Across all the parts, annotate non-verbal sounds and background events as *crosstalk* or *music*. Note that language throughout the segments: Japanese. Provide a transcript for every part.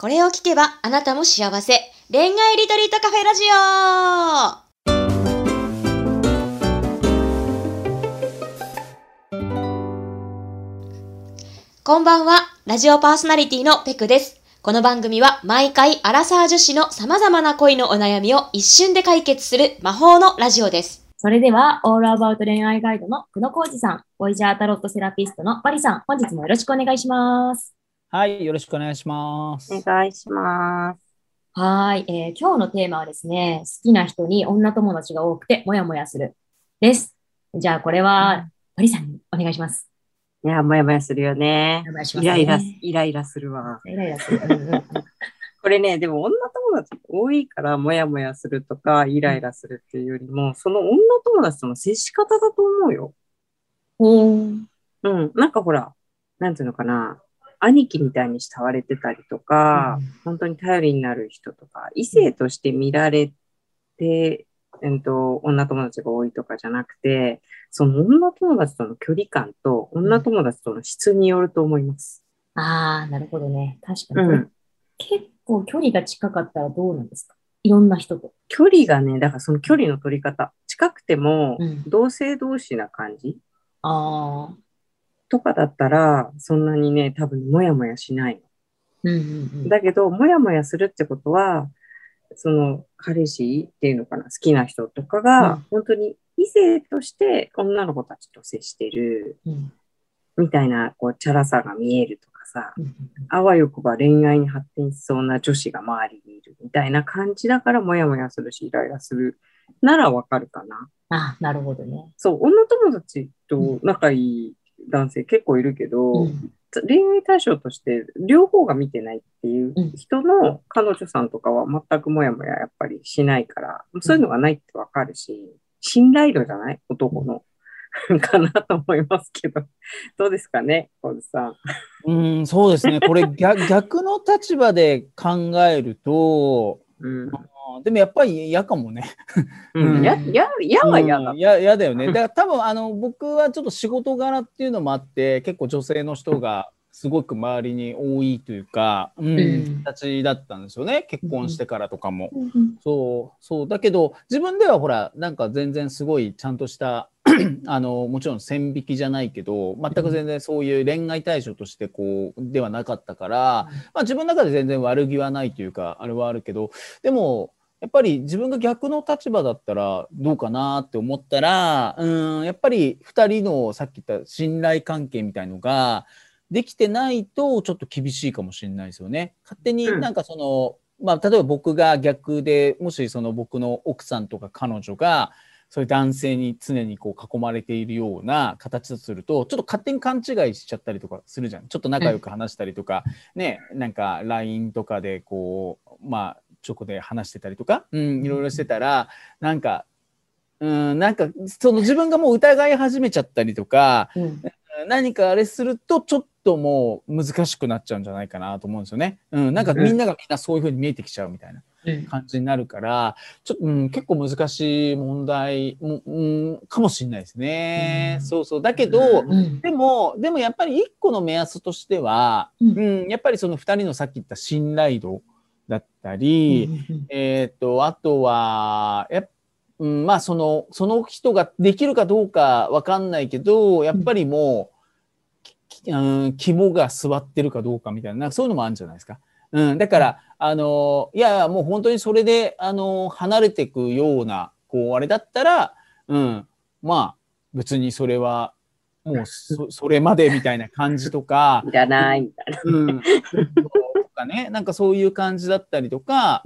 これを聞けばあなたも幸せ。恋愛リトリートカフェラジオこんばんは、ラジオパーソナリティのペクです。この番組は毎回アラサー女子の様々な恋のお悩みを一瞬で解決する魔法のラジオです。それでは、オールアバウト恋愛ガイドの久野浩二さん、ボイジャータロットセラピストのバリさん、本日もよろしくお願いします。はい、よろしくお願いします。お願いします。はい、えー、今日のテーマはですね、好きな人に女友達が多くてもやもやするです。じゃあ、これは、マリさんにお願いします。いや、もやもやするよね。ねイライラ、イライラするわ。イライラする。*laughs* これね、でも女友達多いからもやもやするとか、イライラするっていうよりも、その女友達との接し方だと思うよ。うん。うん。なんかほら、なんていうのかな。兄貴みたいに慕われてたりとか、うん、本当に頼りになる人とか、異性として見られて、えっと、女友達が多いとかじゃなくて、その女友達との距離感と女友達との質によると思います。ああ、なるほどね。確かに、うん、結構距離が近かったらどうなんですか？いろんな人と。距離がね、だからその距離の取り方。近くても、同性同士な感じ。うん、ああ。とかだったら、そんなにね、多分もやもやしないの。うんうんうん、だけど、もやもやするってことは、その彼氏っていうのかな、好きな人とかが、本当に異性として女の子たちと接してる、みたいな、こう、チャラさが見えるとかさ、あわよくば恋愛に発展しそうな女子が周りにいるみたいな感じだから、もやもやするし、イライラするならわかるかな。あ、なるほどね。そう、女友達と仲いい男性結構いるけど、うん、恋愛対象として両方が見てないっていう人の彼女さんとかは全くもやもややっぱりしないから、そういうのがないってわかるし、信頼度じゃない？男の。かなと思いますけど、どうですかね、小津さん。うん、そうですね。これ逆 *laughs* 逆の立場で考えると、うん、でもやっぱり嫌かもね。うん、や、や、嫌は嫌だ。嫌、うん、だよね。だから多分あの僕はちょっと仕事柄っていうのもあって結構女性の人がすごく周りに多いというか、うん、形だったんですよね。結婚してからとかも、そうそう。だけど自分ではほらなんか全然すごいちゃんとした *clears throat* あのもちろん線引きじゃないけど全く全然そういう恋愛対象としてこうではなかったから、まあ、自分の中で全然悪気はないというかあれはあるけどでもやっぱり自分が逆の立場だったらどうかなって思ったらうんやっぱり2人のさっき言った信頼関係みたいのができてないとちょっと厳しいかもしれないですよね。勝手になんかその、うん、まあ、例えば僕が逆でもしその僕の奥さんとか彼女がそういう男性に常にこう囲まれているような形だとするとちょっと勝手に勘違いしちゃったりとかするじゃん。ちょっと仲良く話したりとか、ねなんか LINE とかでこうまあチョコで話してたりとか、うん、いろいろしてたらなんかうんなんかその自分がもう疑い始めちゃったりとか、うん、何かあれするとちょっともう難しくなっちゃうんじゃないかなと思うんですよね。うん、なんかみんながみんなそういうふうに見えてきちゃうみたいな。感じになるから、ちょっと、うん、結構難しい問題、うん、かもしれないですね。うん、そうそう。だけど、うん、でも、でもやっぱり一個の目安としては、うん、やっぱりその二人のさっき言った信頼度だったり、えっ、と、あとは、やうん、まあその、その人ができるかどうかわかんないけど、やっぱりもう、うん、肝が座ってるかどうかみたいな、そういうのもあるんじゃないですか。うん、だから、あの、いやいや、もう本当にそれで、あの、離れていくような、こう、あれだったら、うん、まあ、別にそれは、もうそ、それまでみたいな感じとか。*laughs* いらないみたいな。うん。とかね、なんかそういう感じだったりとか、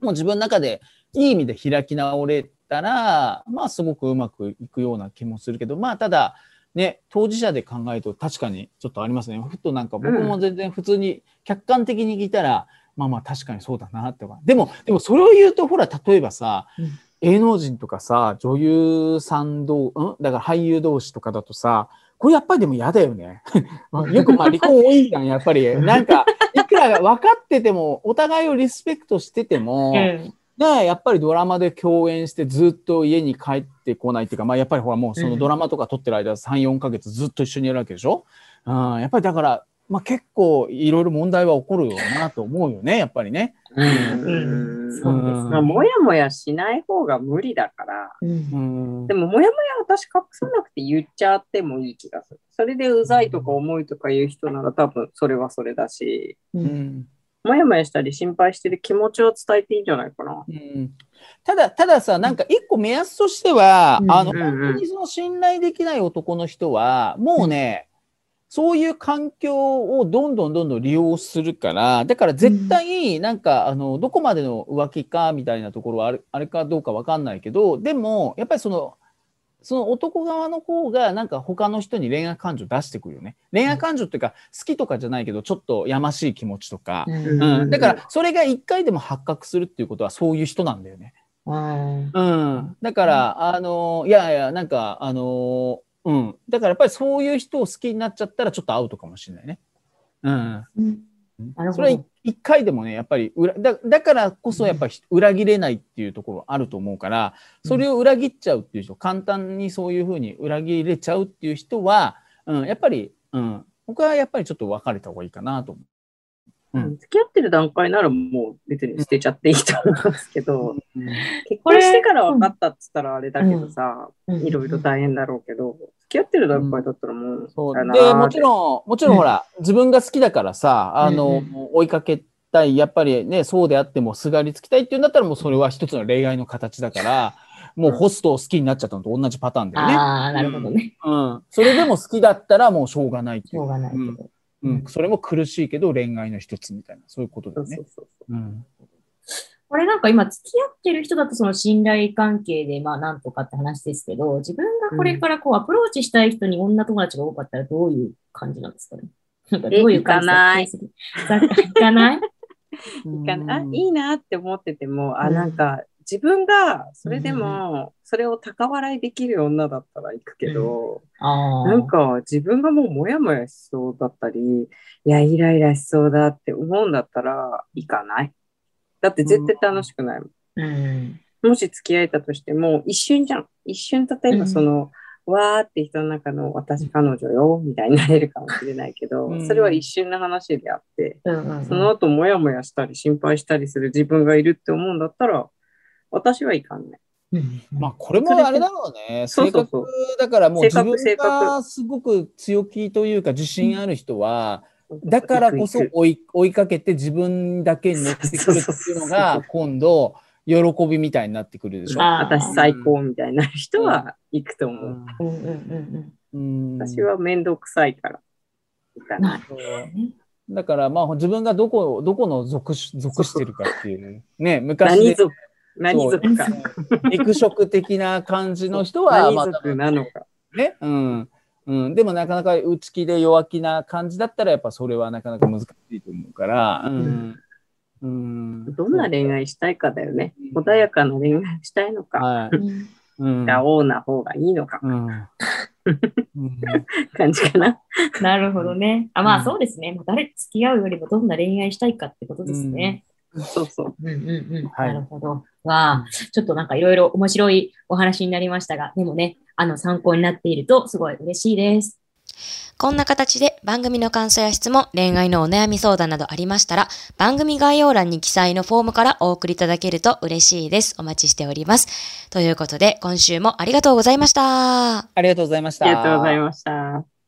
もう自分の中でいい意味で開き直れたら、まあ、すごくうまくいくような気もするけど、まあ、ただ、ね、当事者で考えると確かにちょっとありますね。ふっとなんか僕も全然普通に客観的に聞いたら、うん、まあまあ確かにそうだなってでも、でもそれを言うとほら、例えばさ、うん、芸能人とかさ、女優さん同、うん？だから俳優同士とかだとさ、これやっぱりでも嫌だよね。*laughs* よくまあ離婚多いじゃん、やっぱり。*laughs* なんか、いくら分かってても、お互いをリスペクトしてても、うんで、やっぱりドラマで共演してずっと家に帰ってこないっていうか、まあやっぱりほらもうそのドラマとか撮ってる間3、4ヶ月ずっと一緒にいるわけでしょ、うん、やっぱりだから、まあ、結構いろいろ問題は起こるよなと思うよね、やっぱりね。うん。そうです。まあ、もやもやしない方が無理だから。うん、でも、もやもや私隠さなくて言っちゃってもいい気がする。それでうざいとか重いとか言う人なら多分それはそれだし。うんもやもやしたり心配してる気持ちを伝えていいんじゃないかな。うん、ただ、たださ、なんか一個目安としては、うん、あの、本当にその信頼できない男の人は、もうね、そういう環境をどんどんどんどん利用するから、だから絶対、なんか、あの、どこまでの浮気かみたいなところはあれあれかどうかわかんないけど、でも、やっぱりその、その男側の方がなんか他の人に恋愛感情出してくるよね。恋愛感情っていうか好きとかじゃないけどちょっとやましい気持ちとか。うん、うん、だからそれが一回でも発覚するっていうことはそういう人なんだよね。うん。うん、だから、あの、いやいや、なんか、あの、うん。だからやっぱりそういう人を好きになっちゃったらちょっとアウトかもしれないね。うん。うん、それは一回でもね、やっぱり裏だ、だからこそやっぱり裏切れないっていうところあると思うから、それを裏切っちゃうっていう人、簡単にそういうふうに裏切れちゃうっていう人は、うん、やっぱり、うん、僕はやっぱりちょっと別れた方がいいかなと思う。うん、付き合ってる段階ならもう別に捨てちゃっていいと思うんですけど、うん、結婚してから分かったっつったらあれだけどさ、いろいろ大変だろうけど、付き合ってる段階だったらもう、そう。で、もちろん、もちろんほら、自分が好きだからさ、あの、追いかけたい、やっぱりね、そうであってもすがりつきたいっていうんだったらもうそれは一つの恋愛の形だから、もうホストを好きになっちゃったのと同じパターンだよね。ああ、なるほどね。うん。それでも好きだったらもうしょうがないっていう。しょうがないけど。うん、それも苦しいけど恋愛の一つみたいな、そういうことだよね。そうそうそうう。ん。これなんか今付き合ってる人だとその信頼関係でまあなんとかって話ですけど、自分がこれからこうアプローチしたい人に女友達が多かったらどういう感じなんですかね。なんかどういう感じ *laughs* 行かない。行かない？行かない？いいなって思ってても、あ、なんか自分がそれでも、それを高笑いできる女だったら行くけど、うん、なんか自分がもうモヤモヤしそうだったり、いや、イライラしそうだって思うんだったら行かない。だって絶対楽しくないもん。うん。もし付き合えたとしても、一瞬じゃん。一瞬、例えばその、うん、わーって人の中の私彼女よ、みたいになれるかもしれないけど、うん、それは一瞬の話であって、うんうんうん、その後もやもやしたり心配したりする自分がいるって思うんだったら、私はいかんない。まあこれもあれだろうね。性格だからもう自分がすごく強気というか自信ある人は、だからこそ追い追いかけて自分だけに乗ってくるっていうのが今度喜びみたいになってくるでしょ。私最高みたいな人は行くと思う。私は面倒くさいから。だからまあ自分がどこどこの属属してるかっていうね。昔何属？何族か。肉食的な感じの人は、何族なのか。ね。うん。うん、でもなかなか内気で弱気な感じだったらやっぱそれはなかなか難しいと思うから、うん、うん、どんな恋愛したいかだよね。穏やかな恋愛したいのか、はいうん、ラオーな方がいいのか、うん、感じかな。なるほどね。あまあそうですね。誰付き合うよりもどんな恋愛したいかってことですね。そうそう。うんうんうん。なるほど。は、ちょっとなんかいろいろ面白いお話になりましたが、でもね、あの参考になっているとすごい嬉しいです。こんな形で番組の感想や質問、恋愛のお悩み相談などありましたら、番組概要欄に記載のフォームからお送りいただけると嬉しいです。お待ちしております。ということで、今週もありがとうございました。ありがとうございました。ありがとうございました。